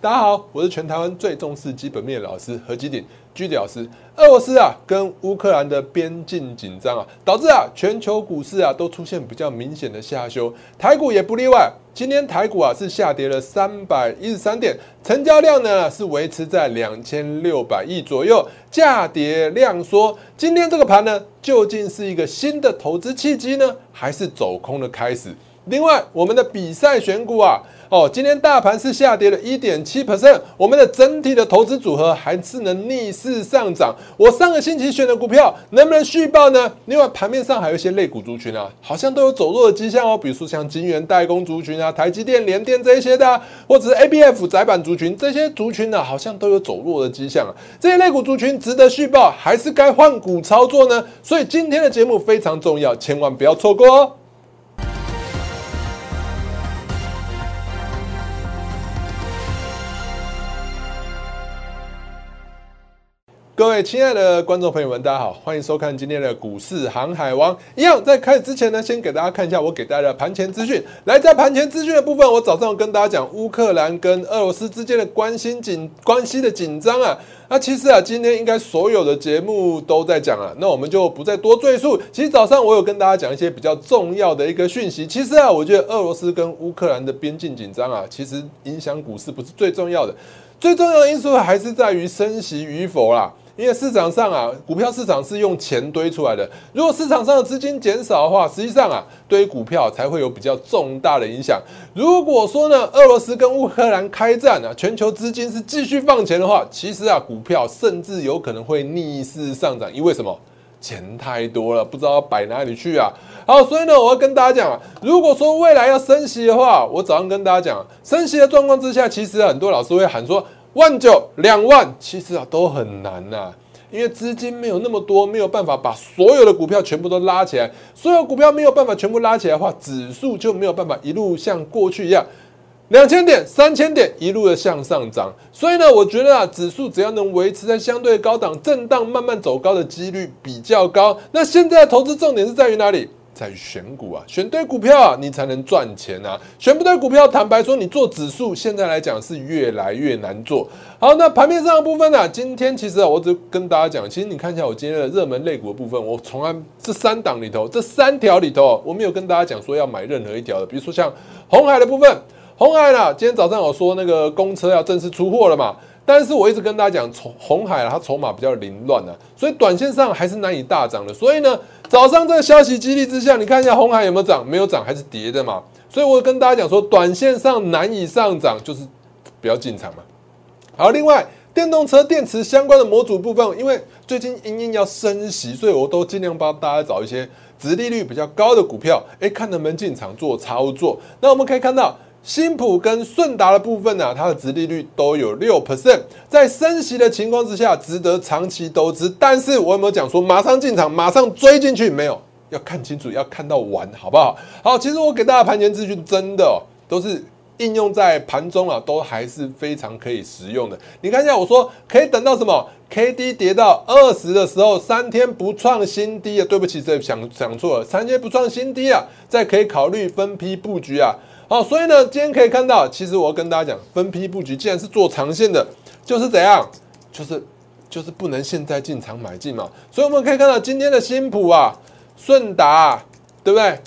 大家好，我是全台湾最重视基本面的老师何基鼎居迪老师。俄罗斯啊跟乌克兰的边境紧张啊，导致啊全球股市啊都出现比较明显的下修，台股也不例外。今天台股啊是下跌了三百一十三点，成交量呢是维持在两千六百亿左右，价跌量缩。今天这个盘呢，究竟是一个新的投资契机呢，还是走空的开始？另外，我们的比赛选股啊。哦，今天大盘是下跌了一点七 percent，我们的整体的投资组合还是能逆势上涨。我上个星期选的股票能不能续报呢？另外，盘面上还有一些类股族群啊，好像都有走弱的迹象哦。比如说像金源代工族群啊、台积电、联电这些的，或者是 A B F 窄板族群这些族群呢，好像都有走弱的迹象啊。这些类股族群值得续报，还是该换股操作呢？所以今天的节目非常重要，千万不要错过哦。各位亲爱的观众朋友们，大家好，欢迎收看今天的股市航海王。一样在开始之前呢，先给大家看一下我给大家的盘前资讯。来，在盘前资讯的部分，我早上跟大家讲乌克兰跟俄罗斯之间的关心紧关系的紧张啊。那其实啊，今天应该所有的节目都在讲啊，那我们就不再多赘述。其实早上我有跟大家讲一些比较重要的一个讯息。其实啊，我觉得俄罗斯跟乌克兰的边境紧张啊，其实影响股市不是最重要的，最重要的因素还是在于升息与否啦。因为市场上啊，股票市场是用钱堆出来的。如果市场上的资金减少的话，实际上啊，对于股票才会有比较重大的影响。如果说呢，俄罗斯跟乌克兰开战啊，全球资金是继续放钱的话，其实啊，股票甚至有可能会逆势上涨。因为什么？钱太多了，不知道摆哪里去啊。好，所以呢，我要跟大家讲啊，如果说未来要升息的话，我早上跟大家讲，升息的状况之下，其实很多老师会喊说。万九两万，其实啊都很难呐，因为资金没有那么多，没有办法把所有的股票全部都拉起来。所有股票没有办法全部拉起来的话，指数就没有办法一路像过去一样，两千点、三千点一路的向上涨。所以呢，我觉得啊，指数只要能维持在相对高档震荡，慢慢走高的几率比较高。那现在的投资重点是在于哪里？在选股啊，选对股票啊，你才能赚钱啊。选不对股票，坦白说，你做指数现在来讲是越来越难做。好，那盘面上的部分呢？今天其实啊，我只跟大家讲，其实你看一下我今天的热门类股的部分，我从来这三档里头，这三条里头，我没有跟大家讲说要买任何一条的。比如说像红海的部分，红海呢，今天早上我说那个公车要正式出货了嘛。但是我一直跟大家讲，从红海啊，它筹码比较凌乱啊，所以短线上还是难以大涨的。所以呢，早上这个消息激励之下，你看一下红海有没有涨？没有涨，还是跌的嘛。所以我跟大家讲说，短线上难以上涨，就是不要进场嘛。好，另外电动车电池相关的模组部分，因为最近英英要升息，所以我都尽量帮大家找一些殖利率比较高的股票，哎，看能不能进场做操作。那我们可以看到。新普跟顺达的部分呢，它的值利率都有六 percent，在升息的情况之下，值得长期投资。但是我有没有讲说马上进场，马上追进去？没有，要看清楚，要看到完，好不好？好，其实我给大家盘前资讯，真的都是应用在盘中啊，都还是非常可以实用的。你看一下，我说可以等到什么？K D 跌到二十的时候，三天不创新低啊？对不起，这想想错了，三天不创新低啊，再可以考虑分批布局啊。好，所以呢，今天可以看到，其实我要跟大家讲，分批布局，既然是做长线的，就是怎样，就是就是不能现在进场买进嘛。所以我们可以看到今天的新普啊、顺达，对不对？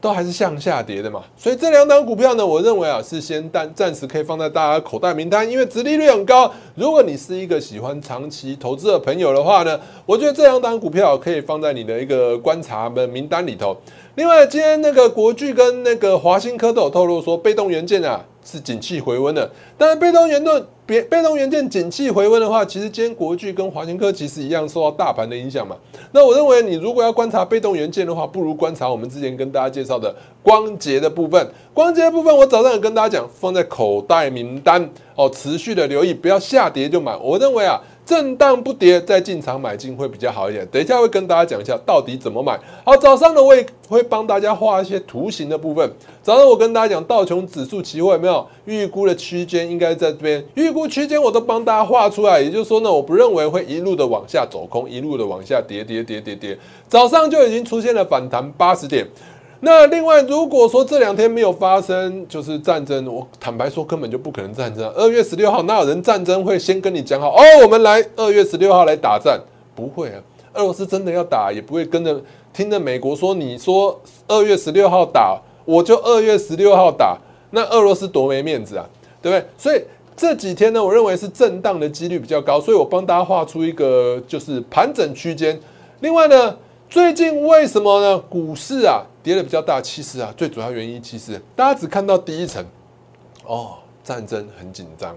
都还是向下跌的嘛。所以这两档股票呢，我认为啊，是先暂暂时可以放在大家口袋名单，因为殖利率很高。如果你是一个喜欢长期投资的朋友的话呢，我觉得这两档股票可以放在你的一个观察的名单里头。另外，今天那个国巨跟那个华新科都有透露说，被动元件啊是景气回温的。但是被动元件别被动元件景气回温的话，其实今天国巨跟华新科其实一样受到大盘的影响嘛。那我认为你如果要观察被动元件的话，不如观察我们之前跟大家介绍的光洁的部分。光洁的部分，我早上有跟大家讲，放在口袋名单哦，持续的留意，不要下跌就买。我认为啊。震荡不跌，再进场买进会比较好一点。等一下会跟大家讲一下到底怎么买。好，早上呢我也会帮大家画一些图形的部分。早上我跟大家讲道琼指数期货有没有预估的区间，应该在这边。预估区间我都帮大家画出来，也就是说呢，我不认为会一路的往下走空，一路的往下跌跌跌跌跌。早上就已经出现了反弹八十点。那另外，如果说这两天没有发生就是战争，我坦白说根本就不可能战争。二月十六号哪有人战争会先跟你讲好哦？我们来二月十六号来打战，不会啊。俄罗斯真的要打，也不会跟着听着美国说，你说二月十六号打，我就二月十六号打，那俄罗斯多没面子啊，对不对？所以这几天呢，我认为是震荡的几率比较高，所以我帮大家画出一个就是盘整区间。另外呢。最近为什么呢？股市啊跌的比较大，其实啊最主要原因其实大家只看到第一层哦，战争很紧张。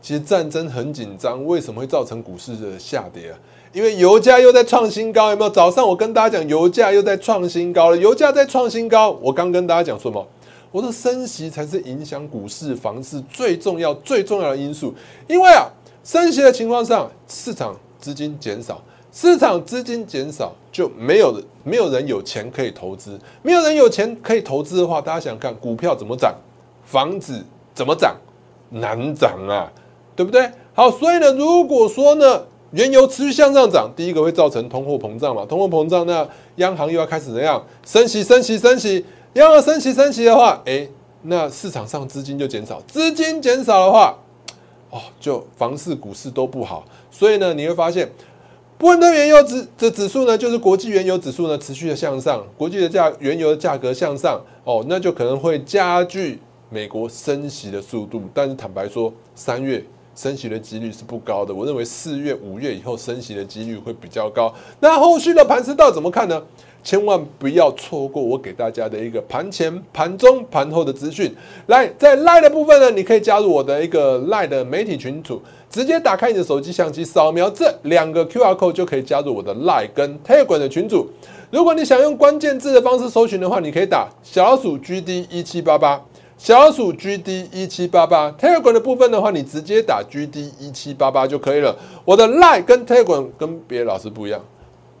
其实战争很紧张，为什么会造成股市的下跌啊？因为油价又在创新高，有没有？早上我跟大家讲，油价又在创新高了。油价在创新高，我刚跟大家讲什么？我说升息才是影响股市、房市最重要、最重要的因素。因为啊，升息的情况上，市场资金减少。市场资金减少，就没有没有人有钱可以投资，没有人有钱可以投资的话，大家想看，股票怎么涨，房子怎么涨，难涨啊，对不对？好，所以呢，如果说呢，原油持续向上涨，第一个会造成通货膨胀嘛，通货膨胀，那央行又要开始怎样升息，升息，升息，央行升息，升息的话，哎，那市场上资金就减少，资金减少的话，哦，就房市、股市都不好，所以呢，你会发现。布伦特原油指的指数呢，就是国际原油指数呢持续的向上，国际的价原油的价格向上哦，那就可能会加剧美国升息的速度。但是坦白说，三月升息的几率是不高的。我认为四月、五月以后升息的几率会比较高。那后续的盘势道怎么看呢？千万不要错过我给大家的一个盘前、盘中、盘后的资讯。来，在赖的部分呢，你可以加入我的一个赖的媒体群组。直接打开你的手机相机，扫描这两个 Q R code 就可以加入我的 lie 跟 Telegram 的群组。如果你想用关键字的方式搜寻的话，你可以打小老鼠 G D 一七八八，小鼠 G D 一七八八。Telegram 的部分的话，你直接打 G D 一七八八就可以了。我的 Line 跟 Telegram 跟别的老师不一样，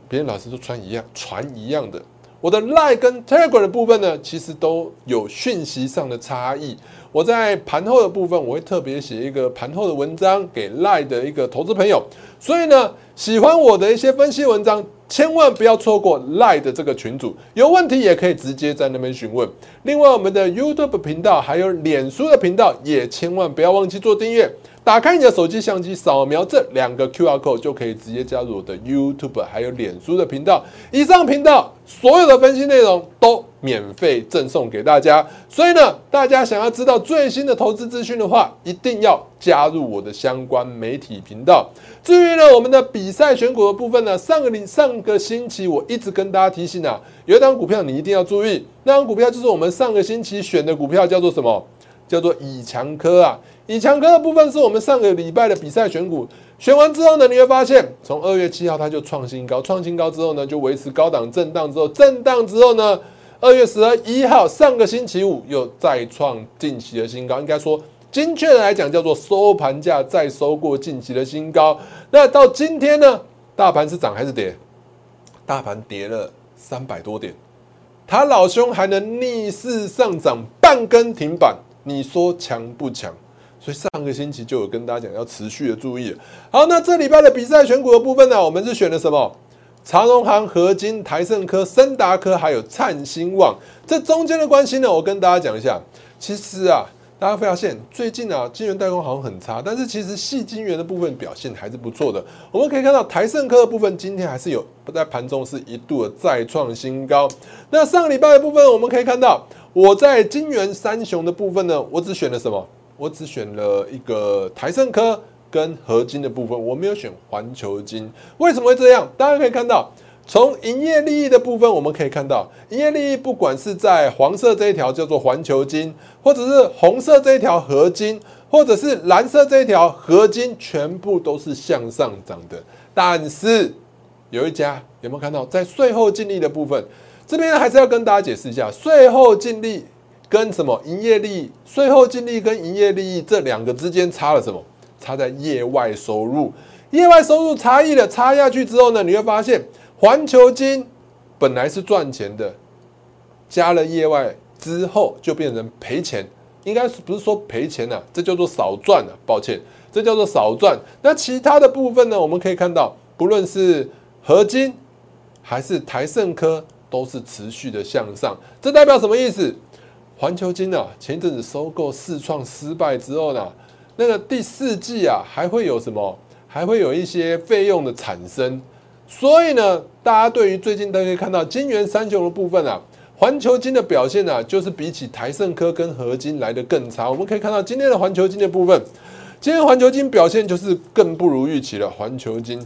别的老师都穿一样，传一样的。我的 Line 跟 Telegram 的部分呢，其实都有讯息上的差异。我在盘后的部分，我会特别写一个盘后的文章给赖的一个投资朋友，所以呢，喜欢我的一些分析文章，千万不要错过赖的这个群组，有问题也可以直接在那边询问。另外，我们的 YouTube 频道还有脸书的频道，也千万不要忘记做订阅。打开你的手机相机，扫描这两个 QR code 就可以直接加入我的 YouTube 还有脸书的频道。以上频道所有的分析内容都免费赠送给大家。所以呢，大家想要知道最新的投资资讯的话，一定要加入我的相关媒体频道。至于呢，我们的比赛选股的部分呢，上个礼上个星期我一直跟大家提醒啊，有一档股票你一定要注意，那档股票就是我们上个星期选的股票，叫做什么？叫做以强科啊。以强科的部分是我们上个礼拜的比赛选股，选完之后呢，你会发现从二月七号它就创新高，创新高之后呢，就维持高档震荡之后，震荡之后呢，二月十二一号上个星期五又再创近期的新高，应该说精确的来讲叫做收盘价再收过近期的新高。那到今天呢，大盘是涨还是跌？大盘跌了三百多点，他老兄还能逆势上涨半根停板，你说强不强？所以上个星期就有跟大家讲要持续的注意。好，那这礼拜的比赛选股的部分呢，我们是选了什么？长荣行、合金、台盛科、森达科，还有灿星旺。这中间的关系呢，我跟大家讲一下。其实啊，大家会发现最近啊，金源代工好像很差，但是其实细金源的部分表现还是不错的。我们可以看到台盛科的部分今天还是有在盘中是一度的再创新高。那上个礼拜的部分，我们可以看到我在金源三雄的部分呢，我只选了什么？我只选了一个台盛科跟合金的部分，我没有选环球金。为什么会这样？大家可以看到，从营业利益的部分，我们可以看到，营业利益不管是在黄色这一条叫做环球金，或者是红色这一条合金，或者是蓝色这一条合金，全部都是向上涨的。但是有一家有没有看到，在税后净利的部分，这边还是要跟大家解释一下，税后净利。跟什么营业利益、税后净利跟营业利益这两个之间差了什么？差在业外收入。业外收入差异的差下去之后呢，你会发现环球金本来是赚钱的，加了业外之后就变成赔钱。应该是不是说赔钱呢？这叫做少赚了。抱歉，这叫做少赚。那其他的部分呢？我们可以看到，不论是合金还是台盛科。都是持续的向上。这代表什么意思？环球金啊，前一阵子收购四创失败之后呢，那个第四季啊还会有什么？还会有一些费用的产生。所以呢，大家对于最近都可以看到金元三雄的部分啊，环球金的表现呢，就是比起台盛科跟合金来的更差。我们可以看到今天的环球金的部分，今天环球金表现就是更不如预期了。环球金，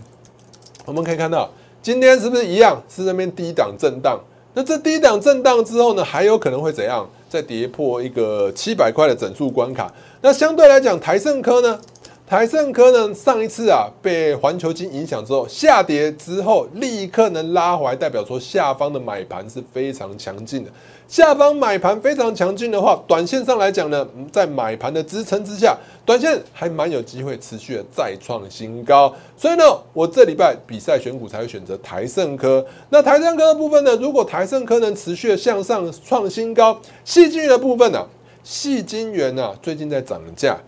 我们可以看到今天是不是一样是那边低档震荡？那这低档震荡之后呢，还有可能会怎样？再跌破一个七百块的整数关卡。那相对来讲，台盛科呢？台盛科呢？上一次啊，被环球金影响之后下跌之后，立刻能拉回来，代表说下方的买盘是非常强劲的。下方买盘非常强劲的话，短线上来讲呢，在买盘的支撑之下，短线还蛮有机会持续的再创新高。所以呢，我这礼拜比赛选股才会选择台盛科。那台盛科的部分呢，如果台盛科能持续的向上创新高，细晶圆的部分呢，细晶圆呢最近在涨价。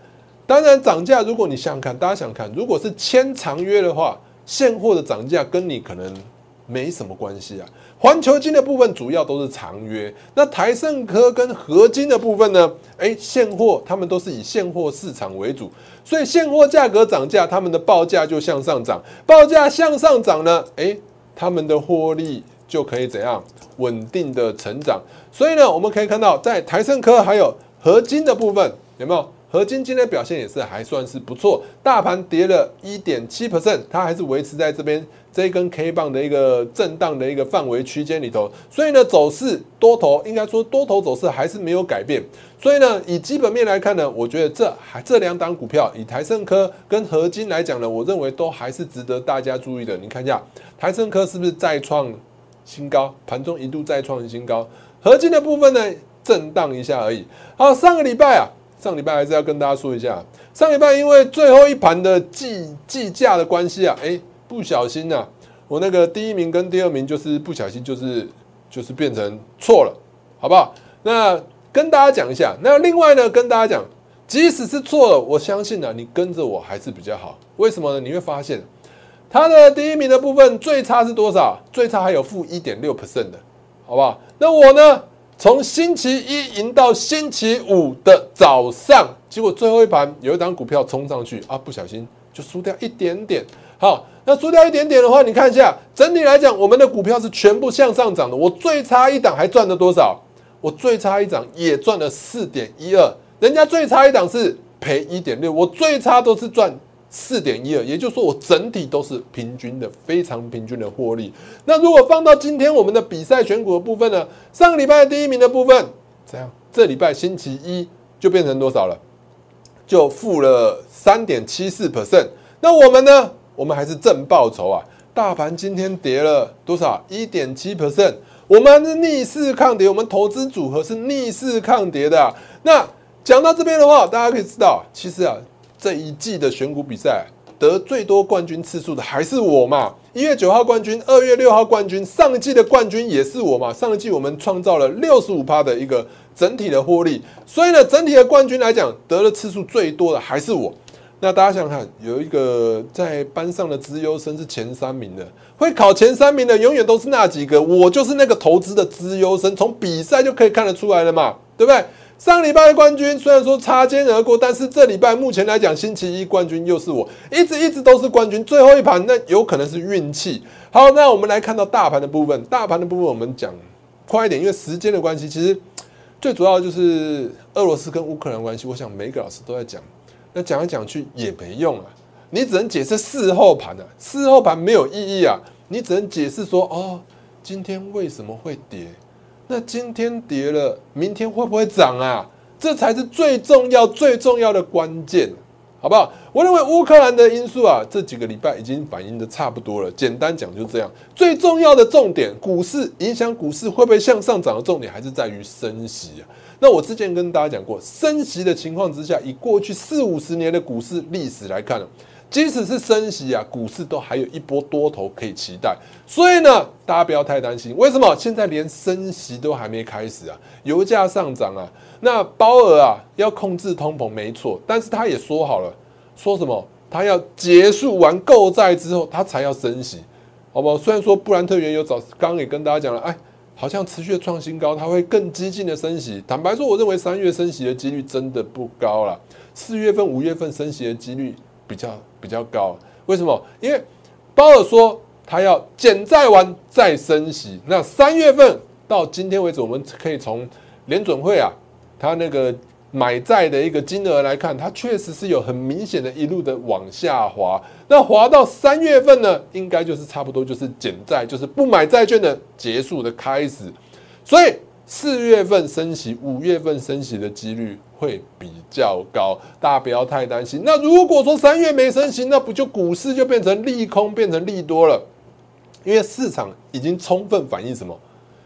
当然，涨价，如果你想想看，大家想看，如果是签长约的话，现货的涨价跟你可能没什么关系啊。环球金的部分主要都是长约，那台盛科跟合金的部分呢？诶，现货他们都是以现货市场为主，所以现货价格涨价，他们的报价就向上涨，报价向上涨呢，诶，他们的获利就可以怎样稳定的成长。所以呢，我们可以看到，在台盛科还有合金的部分，有没有？合金今天表现也是还算是不错，大盘跌了一点七 percent，它还是维持在这边这一根 K 棒的一个震荡的一个范围区间里头，所以呢，走势多头应该说多头走势还是没有改变，所以呢，以基本面来看呢，我觉得这还这两档股票，以台盛科跟合金来讲呢，我认为都还是值得大家注意的。你看一下台盛科是不是再创新高，盘中一度再创新高，合金的部分呢，震荡一下而已。好，上个礼拜啊。上礼拜还是要跟大家说一下，上礼拜因为最后一盘的计计价的关系啊，哎，不小心呐，我那个第一名跟第二名就是不小心就是就是变成错了，好不好？那跟大家讲一下，那另外呢，跟大家讲，即使是错了，我相信呢，你跟着我还是比较好。为什么呢？你会发现，它的第一名的部分最差是多少？最差还有负一点六 percent 的，好不好？那我呢？从星期一赢到星期五的早上，结果最后一盘有一档股票冲上去啊，不小心就输掉一点点。好，那输掉一点点的话，你看一下，整体来讲，我们的股票是全部向上涨的。我最差一档还赚了多少？我最差一档也赚了四点一二，人家最差一档是赔一点六，我最差都是赚。四点一二，也就是说我整体都是平均的，非常平均的获利。那如果放到今天我们的比赛选股的部分呢？上个礼拜第一名的部分怎样？这礼拜星期一就变成多少了？就负了三点七四 percent。那我们呢？我们还是正报酬啊！大盘今天跌了多少？一点七 percent。我们是逆势抗跌，我们投资组合是逆势抗跌的。那讲到这边的话，大家可以知道，其实啊。这一季的选股比赛得最多冠军次数的还是我嘛？一月九号冠军，二月六号冠军，上一季的冠军也是我嘛？上一季我们创造了六十五趴的一个整体的获利，所以呢，整体的冠军来讲，得了次数最多的还是我。那大家想想看，有一个在班上的资优生是前三名的，会考前三名的永远都是那几个，我就是那个投资的资优生，从比赛就可以看得出来了嘛，对不对？上礼拜的冠军虽然说擦肩而过，但是这礼拜目前来讲，星期一冠军又是我，一直一直都是冠军。最后一盘那有可能是运气。好，那我们来看到大盘的部分，大盘的部分我们讲快一点，因为时间的关系，其实最主要就是俄罗斯跟乌克兰关系。我想每个老师都在讲，那讲来讲去也没用啊，你只能解释事后盘啊，事后盘没有意义啊，你只能解释说哦，今天为什么会跌？那今天跌了，明天会不会涨啊？这才是最重要、最重要的关键，好不好？我认为乌克兰的因素啊，这几个礼拜已经反映的差不多了。简单讲就这样。最重要的重点，股市影响股市会不会向上涨的重点，还是在于升息啊。那我之前跟大家讲过，升息的情况之下，以过去四五十年的股市历史来看即使是升息啊，股市都还有一波多头可以期待。所以呢，大家不要太担心。为什么现在连升息都还没开始啊？油价上涨啊，那鲍尔啊要控制通膨没错，但是他也说好了，说什么他要结束完购债之后，他才要升息，好不好？虽然说布兰特原油早刚刚也跟大家讲了，哎，好像持续创新高，它会更激进的升息。坦白说，我认为三月升息的几率真的不高了，四月份、五月份升息的几率比较比较高。为什么？因为鲍尔说他要减债完再升息。那三月份到今天为止，我们可以从联准会啊，他那个。买债的一个金额来看，它确实是有很明显的一路的往下滑。那滑到三月份呢，应该就是差不多就是减债，就是不买债券的结束的开始。所以四月份升息，五月份升息的几率会比较高，大家不要太担心。那如果说三月没升息，那不就股市就变成利空，变成利多了？因为市场已经充分反映什么？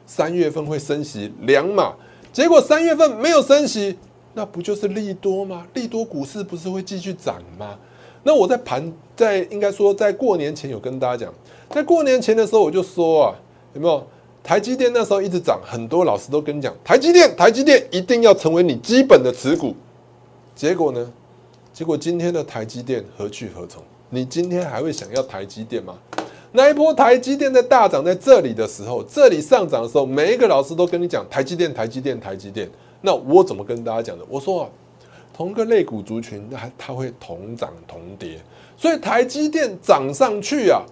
三月份会升息两码，结果三月份没有升息。那不就是利多吗？利多股市不是会继续涨吗？那我在盘在应该说在过年前有跟大家讲，在过年前的时候我就说啊，有没有台积电那时候一直涨，很多老师都跟你讲，台积电台积电一定要成为你基本的持股。结果呢？结果今天的台积电何去何从？你今天还会想要台积电吗？那一波台积电在大涨在这里的时候，这里上涨的时候，每一个老师都跟你讲台积电台积电台积电。那我怎么跟大家讲的？我说啊，同个类股族群，它它会同涨同跌，所以台积电涨上去啊，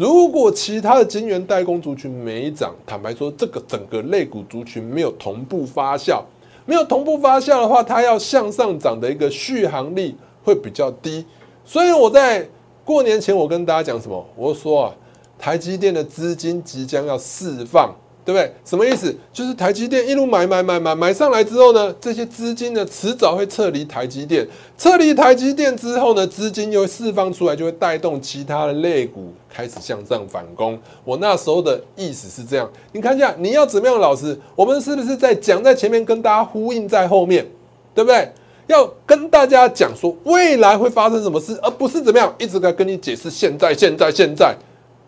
如果其他的晶圆代工族群没涨，坦白说，这个整个类股族群没有同步发酵，没有同步发酵的话，它要向上涨的一个续航力会比较低。所以我在过年前，我跟大家讲什么？我说啊，台积电的资金即将要释放。对不对？什么意思？就是台积电一路买买买买买上来之后呢，这些资金呢迟早会撤离台积电，撤离台积电之后呢，资金又释放出来，就会带动其他的类股开始向上反攻。我那时候的意思是这样，你看一下你要怎么样，老师，我们是不是在讲在前面跟大家呼应在后面，对不对？要跟大家讲说未来会发生什么事，而不是怎么样一直在跟你解释现在现在现在。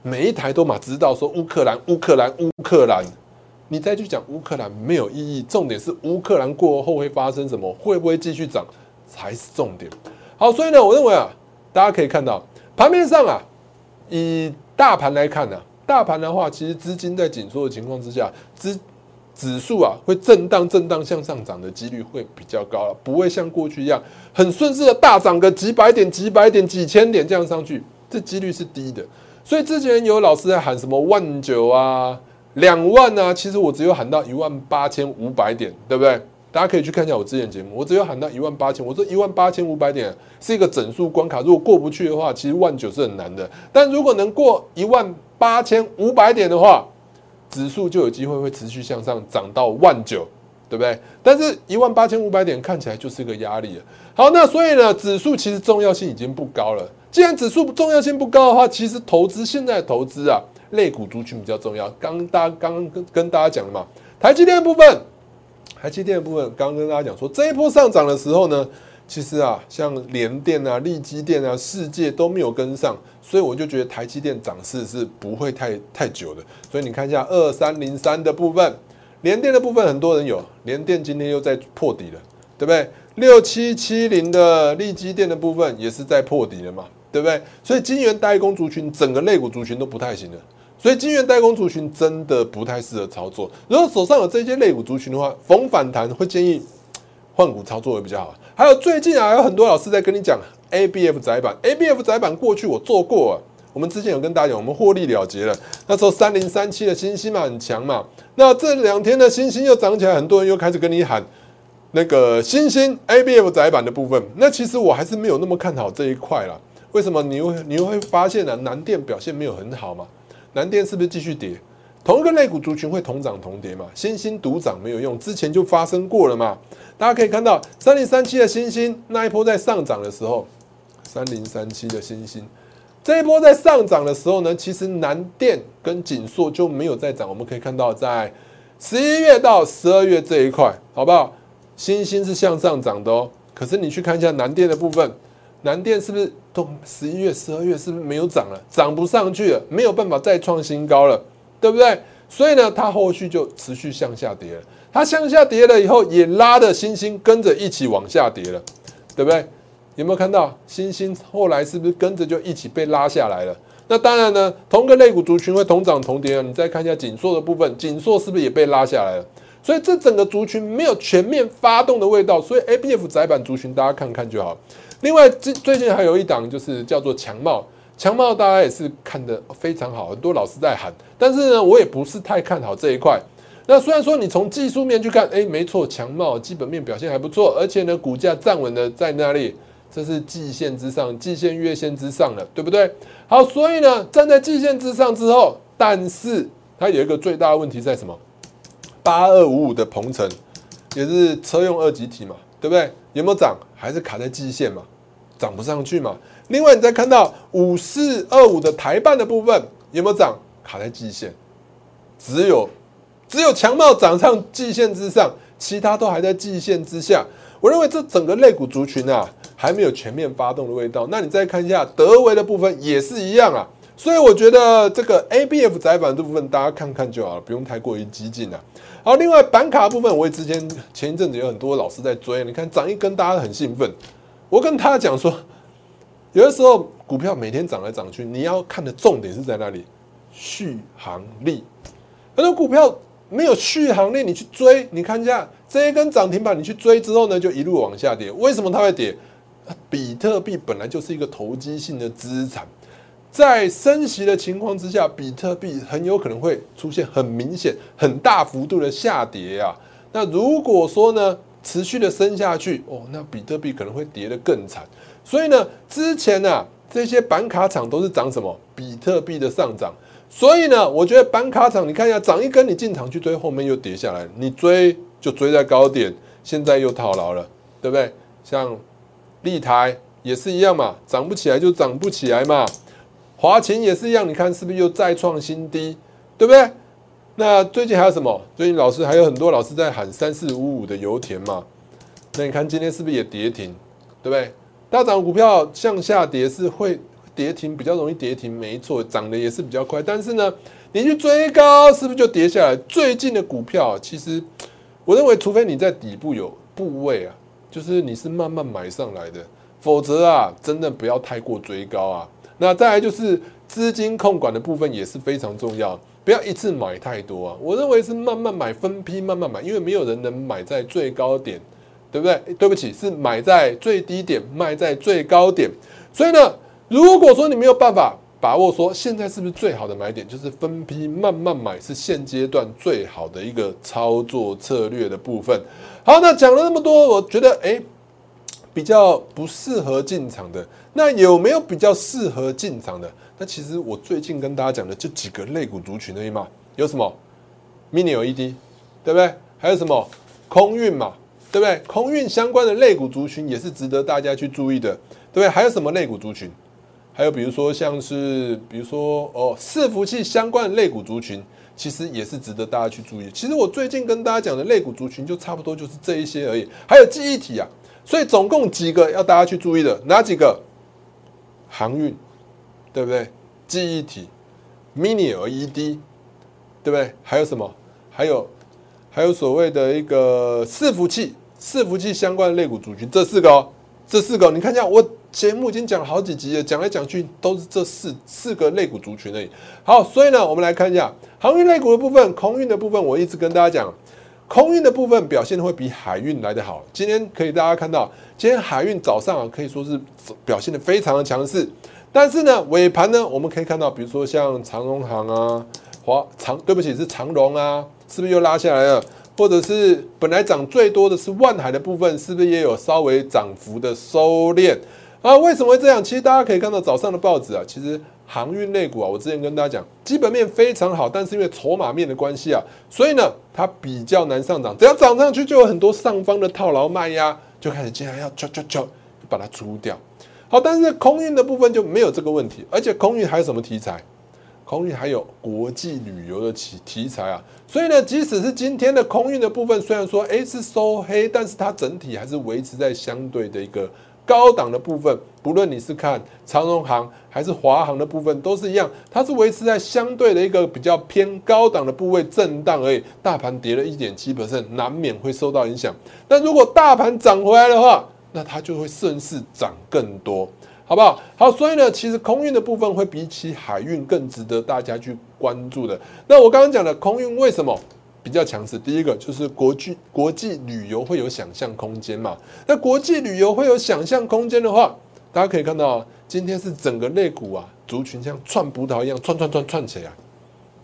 每一台都嘛知道说乌克兰乌克兰乌克兰，你再去讲乌克兰没有意义，重点是乌克兰过后会发生什么，会不会继续涨才是重点。好，所以呢，我认为啊，大家可以看到盘面上啊，以大盘来看呢，大盘的话，其实资金在紧缩的情况之下，指指数啊会震荡震荡向上涨的几率会比较高了，不会像过去一样很顺势的大涨个几百点几百点几千点这样上去，这几率是低的。所以之前有老师在喊什么万九啊、两万啊，其实我只有喊到一万八千五百点，对不对？大家可以去看一下我之前节目，我只有喊到一万八千，我说一万八千五百点是一个整数关卡，如果过不去的话，其实万九是很难的。但如果能过一万八千五百点的话，指数就有机会会持续向上涨到万九，对不对？但是一万八千五百点看起来就是一个压力了。好，那所以呢，指数其实重要性已经不高了。既然指数重要性不高的话，其实投资现在投资啊，类股族群比较重要。刚大家刚刚跟跟大家讲了嘛，台积电的部分，台积电的部分，刚刚跟大家讲说，这一波上涨的时候呢，其实啊，像联电啊、力基电啊、世界都没有跟上，所以我就觉得台积电涨势是不会太太久的。所以你看一下二三零三的部分，联电的部分很多人有，联电今天又在破底了，对不对？六七七零的力基电的部分也是在破底了嘛？对不对？所以金元代工族群整个类股族群都不太行了，所以金元代工族群真的不太适合操作。如果手上有这些类股族群的话，逢反弹会建议换股操作会比较好。还有最近啊，有很多老师在跟你讲 A B F 窄板，A B F 窄板过去我做过，我们之前有跟大家讲，我们获利了结了。那时候三零三七的星星嘛很强嘛，那这两天的星星又涨起来，很多人又开始跟你喊那个星星 A B F 窄板的部分。那其实我还是没有那么看好这一块了。为什么你会你会发现呢？南电表现没有很好嘛？南电是不是继续跌？同一个类股族群会同涨同跌嘛？星星独涨没有用，之前就发生过了嘛？大家可以看到三零三七的星星那一波在上涨的时候，三零三七的星星这一波在上涨的时候呢，其实南电跟锦硕就没有在涨。我们可以看到在十一月到十二月这一块，好不好？星星是向上涨的哦。可是你去看一下南电的部分。南电是不是都十一月、十二月是不是没有涨了？涨不上去了，没有办法再创新高了，对不对？所以呢，它后续就持续向下跌了。它向下跌了以后，也拉的星星跟着一起往下跌了，对不对？有没有看到星星后来是不是跟着就一起被拉下来了？那当然呢，同个类股族群会同涨同跌啊。你再看一下锦硕的部分，锦硕是不是也被拉下来了？所以这整个族群没有全面发动的味道，所以 A B F 窄板族群大家看看就好。另外，最最近还有一档就是叫做强茂，强茂大家也是看得非常好，很多老师在喊，但是呢，我也不是太看好这一块。那虽然说你从技术面去看，哎，没错，强茂基本面表现还不错，而且呢，股价站稳的在那里，这是季线之上，季线、月线之上了，对不对？好，所以呢，站在季线之上之后，但是它有一个最大的问题在什么？八二五五的鹏程也是车用二级体嘛，对不对？有没有涨？还是卡在季线嘛，涨不上去嘛。另外，你再看到五四二五的台半的部分有没有涨？卡在季线，只有。只有强茂涨上季线之上，其他都还在季线之下。我认为这整个类股族群啊，还没有全面发动的味道。那你再看一下德维的部分也是一样啊。所以我觉得这个 A B F 窄板这部分，大家看看就好了，不用太过于激进了。好，另外板卡部分，我也之前前一阵子有很多老师在追，你看涨一根，大家都很兴奋。我跟他讲说，有的时候股票每天涨来涨去，你要看的重点是在那里，续航力。很多股票。没有续航力，你去追，你看一下这一根涨停板，你去追之后呢，就一路往下跌。为什么它会跌？比特币本来就是一个投机性的资产，在升息的情况之下，比特币很有可能会出现很明显、很大幅度的下跌啊。那如果说呢，持续的升下去，哦，那比特币可能会跌得更惨。所以呢，之前呢，这些板卡厂都是涨什么？比特币的上涨。所以呢，我觉得板卡厂，你看一下，涨一根你进场去追，后面又跌下来，你追就追在高点，现在又套牢了，对不对？像立台也是一样嘛，涨不起来就涨不起来嘛。华勤也是一样，你看是不是又再创新低，对不对？那最近还有什么？最近老师还有很多老师在喊三四五五的油田嘛。那你看今天是不是也跌停，对不对？大涨股票向下跌是会。跌停比较容易跌停，没错，涨的也是比较快。但是呢，你去追高，是不是就跌下来？最近的股票，其实我认为，除非你在底部有部位啊，就是你是慢慢买上来的，否则啊，真的不要太过追高啊。那再来就是资金控管的部分也是非常重要，不要一次买太多啊。我认为是慢慢买，分批慢慢买，因为没有人能买在最高点，对不对？对不起，是买在最低点，卖在最高点。所以呢。如果说你没有办法把握说现在是不是最好的买点，就是分批慢慢买，是现阶段最好的一个操作策略的部分。好，那讲了那么多，我觉得哎，比较不适合进场的，那有没有比较适合进场的？那其实我最近跟大家讲的就几个类股族群而已嘛，有什么 mini LED，对不对？还有什么空运嘛，对不对？空运相关的类股族群也是值得大家去注意的，对不对？还有什么类股族群？还有比如说像是，比如说哦，伺服器相关的类股族群，其实也是值得大家去注意。其实我最近跟大家讲的类股族群，就差不多就是这一些而已。还有记忆体啊，所以总共几个要大家去注意的，哪几个？航运，对不对？记忆体，Mini LED，对不对？还有什么？还有还有所谓的一个伺服器，伺服器相关的类股族群，这四个哦，这四个，你看一下我。节目已经讲了好几集了，讲来讲去都是这四四个类股族群而已。好，所以呢，我们来看一下航运类股的部分，空运的部分，我一直跟大家讲，空运的部分表现会比海运来得好。今天可以大家看到，今天海运早上啊可以说是表现的非常的强势，但是呢尾盘呢，我们可以看到，比如说像长荣航啊、华长，对不起是长荣啊，是不是又拉下来了？或者是本来涨最多的是万海的部分，是不是也有稍微涨幅的收敛？啊，为什么会这样？其实大家可以看到早上的报纸啊，其实航运类股啊，我之前跟大家讲，基本面非常好，但是因为筹码面的关系啊，所以呢，它比较难上涨。只要涨上去，就有很多上方的套牢卖压，就开始接下来要敲敲敲把它出掉。好，但是空运的部分就没有这个问题，而且空运还有什么题材？空运还有国际旅游的题题材啊，所以呢，即使是今天的空运的部分，虽然说诶是收黑，但是它整体还是维持在相对的一个。高档的部分，不论你是看长荣航还是华航的部分，都是一样，它是维持在相对的一个比较偏高档的部位震荡而已。大盘跌了一点七百分难免会受到影响。但如果大盘涨回来的话，那它就会顺势涨更多。好不好？好，所以呢，其实空运的部分会比起海运更值得大家去关注的。那我刚刚讲的空运为什么比较强势？第一个就是国际国际旅游会有想象空间嘛。那国际旅游会有想象空间的话，大家可以看到，今天是整个肋骨啊族群像串葡萄一样串串串串起来，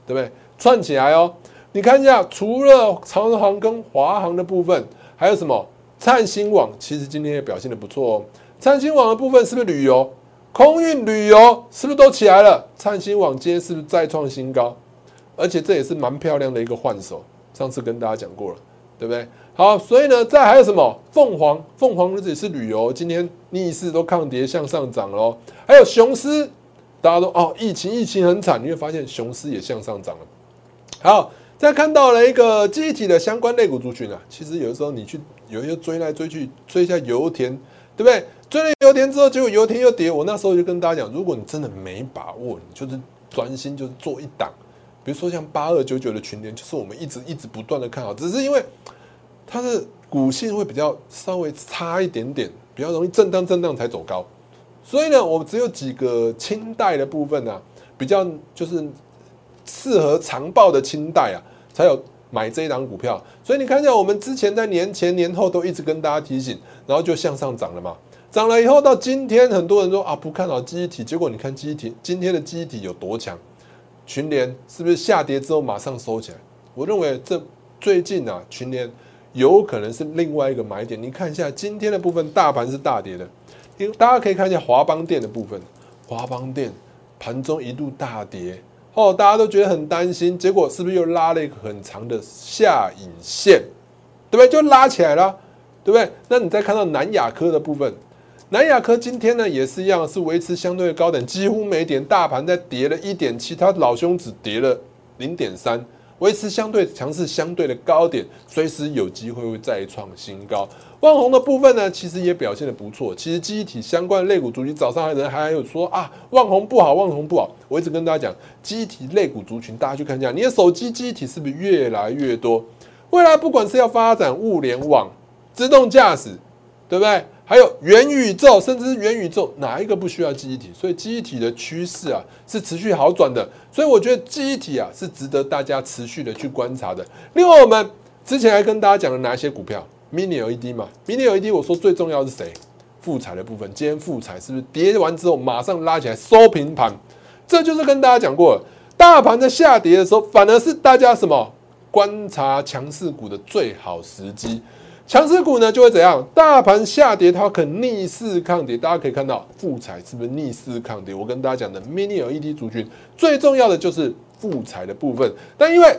对不对？串起来哦。你看一下，除了长航跟华航的部分，还有什么？灿星网其实今天也表现的不错哦。灿星网的部分是不是旅游、空运、旅游是不是都起来了？灿星网今天是不是再创新高？而且这也是蛮漂亮的一个换手，上次跟大家讲过了，对不对？好，所以呢，再还有什么？凤凰，凤凰日子是旅游，今天逆势都抗跌向上涨喽。还有雄狮，大家都哦，疫情疫情很惨，你会发现雄狮也向上涨了。好。再看到了一个机体的相关类股族群啊，其实有的时候你去有一些追来追去追一下油田，对不对？追了油田之后，结果油田又跌。我那时候就跟大家讲，如果你真的没把握，你就是专心就是做一档，比如说像八二九九的群联，就是我们一直一直不断的看好，只是因为它的股性会比较稍微差一点点，比较容易震荡震荡才走高，所以呢，我们只有几个清代的部分呢，比较就是。适合长报的清代啊，才有买这一档股票。所以你看一下，我们之前在年前年后都一直跟大家提醒，然后就向上涨了嘛。涨了以后到今天，很多人说啊不看好记忆体，结果你看记忆体今天的记忆体有多强？群联是不是下跌之后马上收起来？我认为这最近啊，群联有可能是另外一个买点。你看一下今天的部分，大盘是大跌的，因大家可以看一下华邦电的部分，华邦电盘中一度大跌。哦，大家都觉得很担心，结果是不是又拉了一个很长的下影线，对不对？就拉起来了，对不对？那你再看到南亚科的部分，南亚科今天呢也是一样，是维持相对的高点，几乎没点，大盘在跌了一点七，它老兄只跌了零点三。维持相对强势，相对的高点，随时有机会会再创新高。万红的部分呢，其实也表现的不错。其实记忆体相关的类股族群，早上还人还有说啊，万红不好，万红不好。我一直跟大家讲，记忆体类股族群，大家去看一下，你的手机记忆体是不是越来越多？未来不管是要发展物联网、自动驾驶，对不对？还有元宇宙，甚至是元宇宙，哪一个不需要记忆体？所以记忆体的趋势啊是持续好转的。所以我觉得记忆体啊是值得大家持续的去观察的。另外，我们之前还跟大家讲了哪些股票？Mini LED 嘛，Mini LED 我说最重要是谁？富彩的部分，今天富彩是不是跌完之后马上拉起来收平盘？这就是跟大家讲过，大盘在下跌的时候，反而是大家什么观察强势股的最好时机。强势股呢就会怎样？大盘下跌，它可逆势抗跌。大家可以看到，富彩是不是逆势抗跌？我跟大家讲的 Mini LED 族群最重要的就是富彩的部分。但因为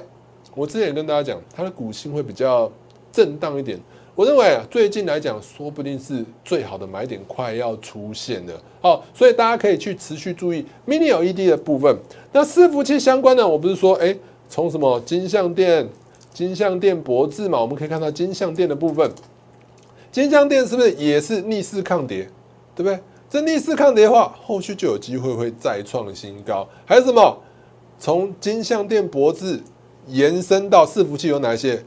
我之前也跟大家讲，它的股性会比较震荡一点。我认为啊，最近来讲，说不定是最好的买点快要出现了。好，所以大家可以去持续注意 Mini LED 的部分。那伺服器相关的，我不是说，哎，从什么金相店。金相电博智嘛，我们可以看到金相电的部分，金相电是不是也是逆势抗跌，对不对？这逆势抗跌的话，后续就有机会会再创新高。还有什么？从金相电博智延伸到伺服器有哪些？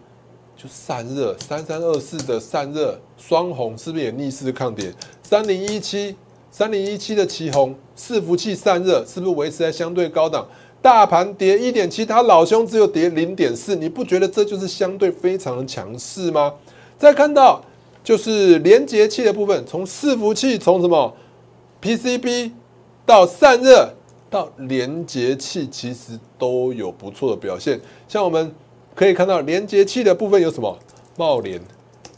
就散热，三三二四的散热双红是不是也逆势抗跌？三零一七，三零一七的旗红伺服器散热是不是维持在相对高档？大盘跌一点七，它老兄只有跌零点四，你不觉得这就是相对非常的强势吗？再看到就是连接器的部分，从伺服器从什么 PCB 到散热到连接器，其实都有不错的表现。像我们可以看到连接器的部分有什么茂联。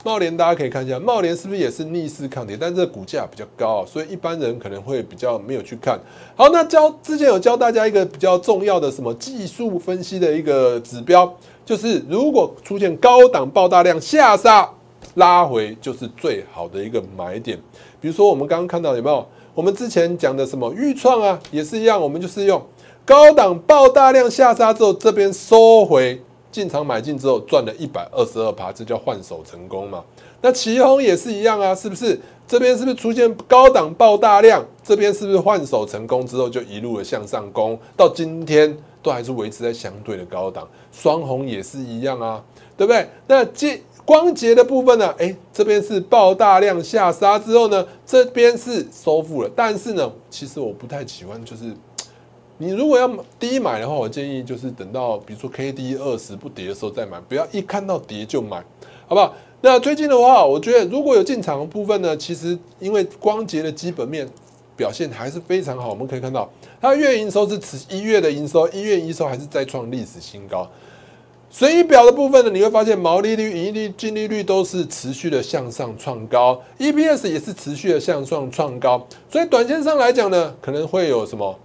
茂联大家可以看一下，茂联是不是也是逆势抗跌？但是这股价比较高，所以一般人可能会比较没有去看好。那教之前有教大家一个比较重要的什么技术分析的一个指标，就是如果出现高档爆大量下杀拉回，就是最好的一个买点。比如说我们刚刚看到有没有？我们之前讲的什么预创啊，也是一样，我们就是用高档爆大量下杀之后，这边收回。进场买进之后赚了一百二十二趴，这叫换手成功嘛？那旗红也是一样啊，是不是？这边是不是出现高档爆大量？这边是不是换手成功之后就一路的向上攻？到今天都还是维持在相对的高档。双红也是一样啊，对不对？那这光洁的部分呢？哎，这边是爆大量下杀之后呢，这边是收复了。但是呢，其实我不太喜欢，就是你如果要低买的话，我建议就是等到比如说 K D 二十不跌的时候再买，不要一看到跌就买，好不好？那最近的话，我觉得如果有进场的部分呢，其实因为光捷的基本面表现还是非常好，我们可以看到它月营收是持一月的营收，一月营收还是再创历史新高。随意表的部分呢，你会发现毛利率、盈利、净利率都是持续的向上创高，EPS 也是持续的向上创高。所以短线上来讲呢，可能会有什么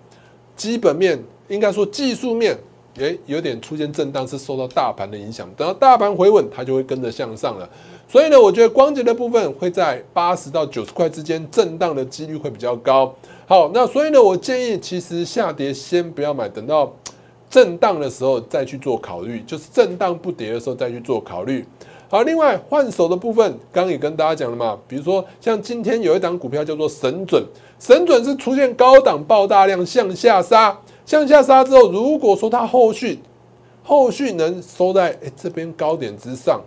基本面，应该说技术面，诶，有点出现震荡，是受到大盘的影响。等到大盘回稳，它就会跟着向上了。所以呢，我觉得光洁的部分会在八十到九十块之间震荡的几率会比较高。好，那所以呢，我建议其实下跌先不要买，等到。震荡的时候再去做考虑，就是震荡不跌的时候再去做考虑。好，另外换手的部分，刚刚也跟大家讲了嘛，比如说像今天有一档股票叫做神准，神准是出现高档爆大量向下杀，向下杀之后，如果说它后续后续能收在诶这边高点之上，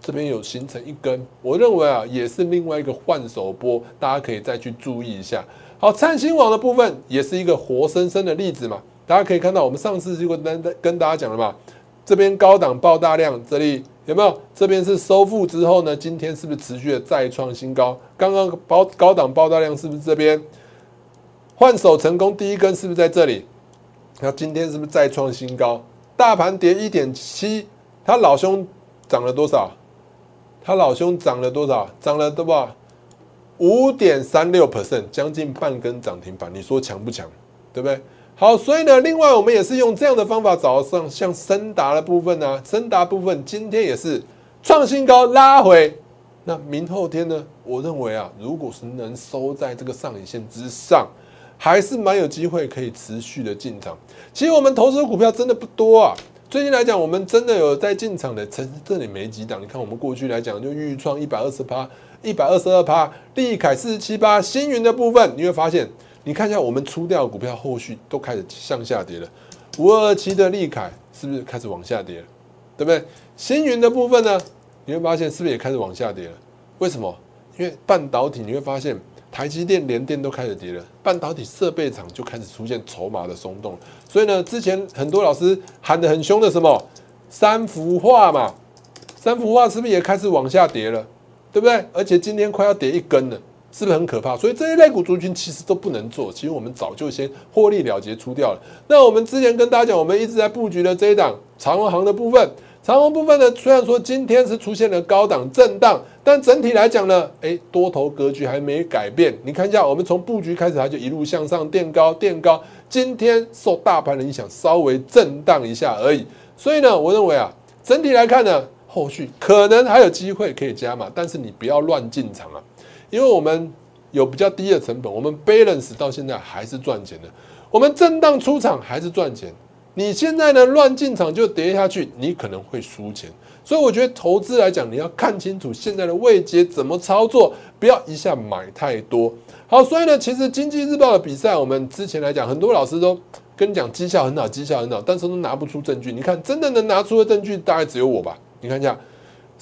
这边有形成一根，我认为啊也是另外一个换手波，大家可以再去注意一下。好，灿星网的部分也是一个活生生的例子嘛。大家可以看到，我们上次就跟跟大家讲了嘛，这边高档爆大量，这里有没有？这边是收复之后呢，今天是不是持续的再创新高？刚刚高高档爆大量是不是这边换手成功？第一根是不是在这里？那今天是不是再创新高？大盘跌一点七，他老兄涨了多少？他老兄涨了多少？涨了对吧？五点三六 percent，将近半根涨停板，你说强不强？对不对？好，所以呢，另外我们也是用这样的方法找上像森达的部分呢，森达部分今天也是创新高拉回，那明后天呢，我认为啊，如果是能收在这个上影线之上，还是蛮有机会可以持续的进场。其实我们投资的股票真的不多啊，最近来讲，我们真的有在进场的，这这里没几档。你看我们过去来讲，就预创一百二十八、一百二十二趴，利凯四十七八，星云的部分，你会发现。你看一下，我们出掉股票，后续都开始向下跌了。五二七的利凯是不是开始往下跌了？对不对？星云的部分呢？你会发现是不是也开始往下跌了？为什么？因为半导体，你会发现台积电、联电都开始跌了，半导体设备厂就开始出现筹码的松动。所以呢，之前很多老师喊得很凶的什么三幅画嘛，三幅画是不是也开始往下跌了？对不对？而且今天快要跌一根了。是不是很可怕？所以这些类股族群其实都不能做。其实我们早就先获利了结出掉了。那我们之前跟大家讲，我们一直在布局的这一档长虹行的部分，长虹部分呢，虽然说今天是出现了高档震荡，但整体来讲呢，哎，多头格局还没改变。你看一下，我们从布局开始，它就一路向上垫高垫高。今天受大盘的影响，稍微震荡一下而已。所以呢，我认为啊，整体来看呢，后续可能还有机会可以加码，但是你不要乱进场啊。因为我们有比较低的成本，我们 balance 到现在还是赚钱的。我们震荡出场还是赚钱。你现在呢乱进场就跌下去，你可能会输钱。所以我觉得投资来讲，你要看清楚现在的位阶怎么操作，不要一下买太多。好，所以呢，其实经济日报的比赛，我们之前来讲，很多老师都跟你讲绩效很好，绩效很好，但是都拿不出证据。你看，真的能拿出的证据，大概只有我吧？你看一下。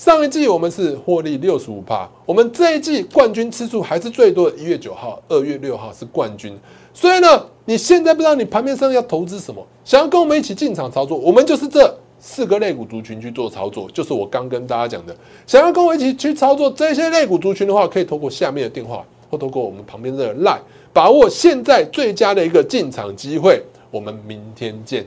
上一季我们是获利六十五趴，我们这一季冠军次数还是最多的，一月九号、二月六号是冠军。所以呢，你现在不知道你盘面上要投资什么，想要跟我们一起进场操作，我们就是这四个类股族群去做操作，就是我刚跟大家讲的。想要跟我一起去操作这些类股族群的话，可以通过下面的电话，或通过我们旁边的 line，把握现在最佳的一个进场机会。我们明天见。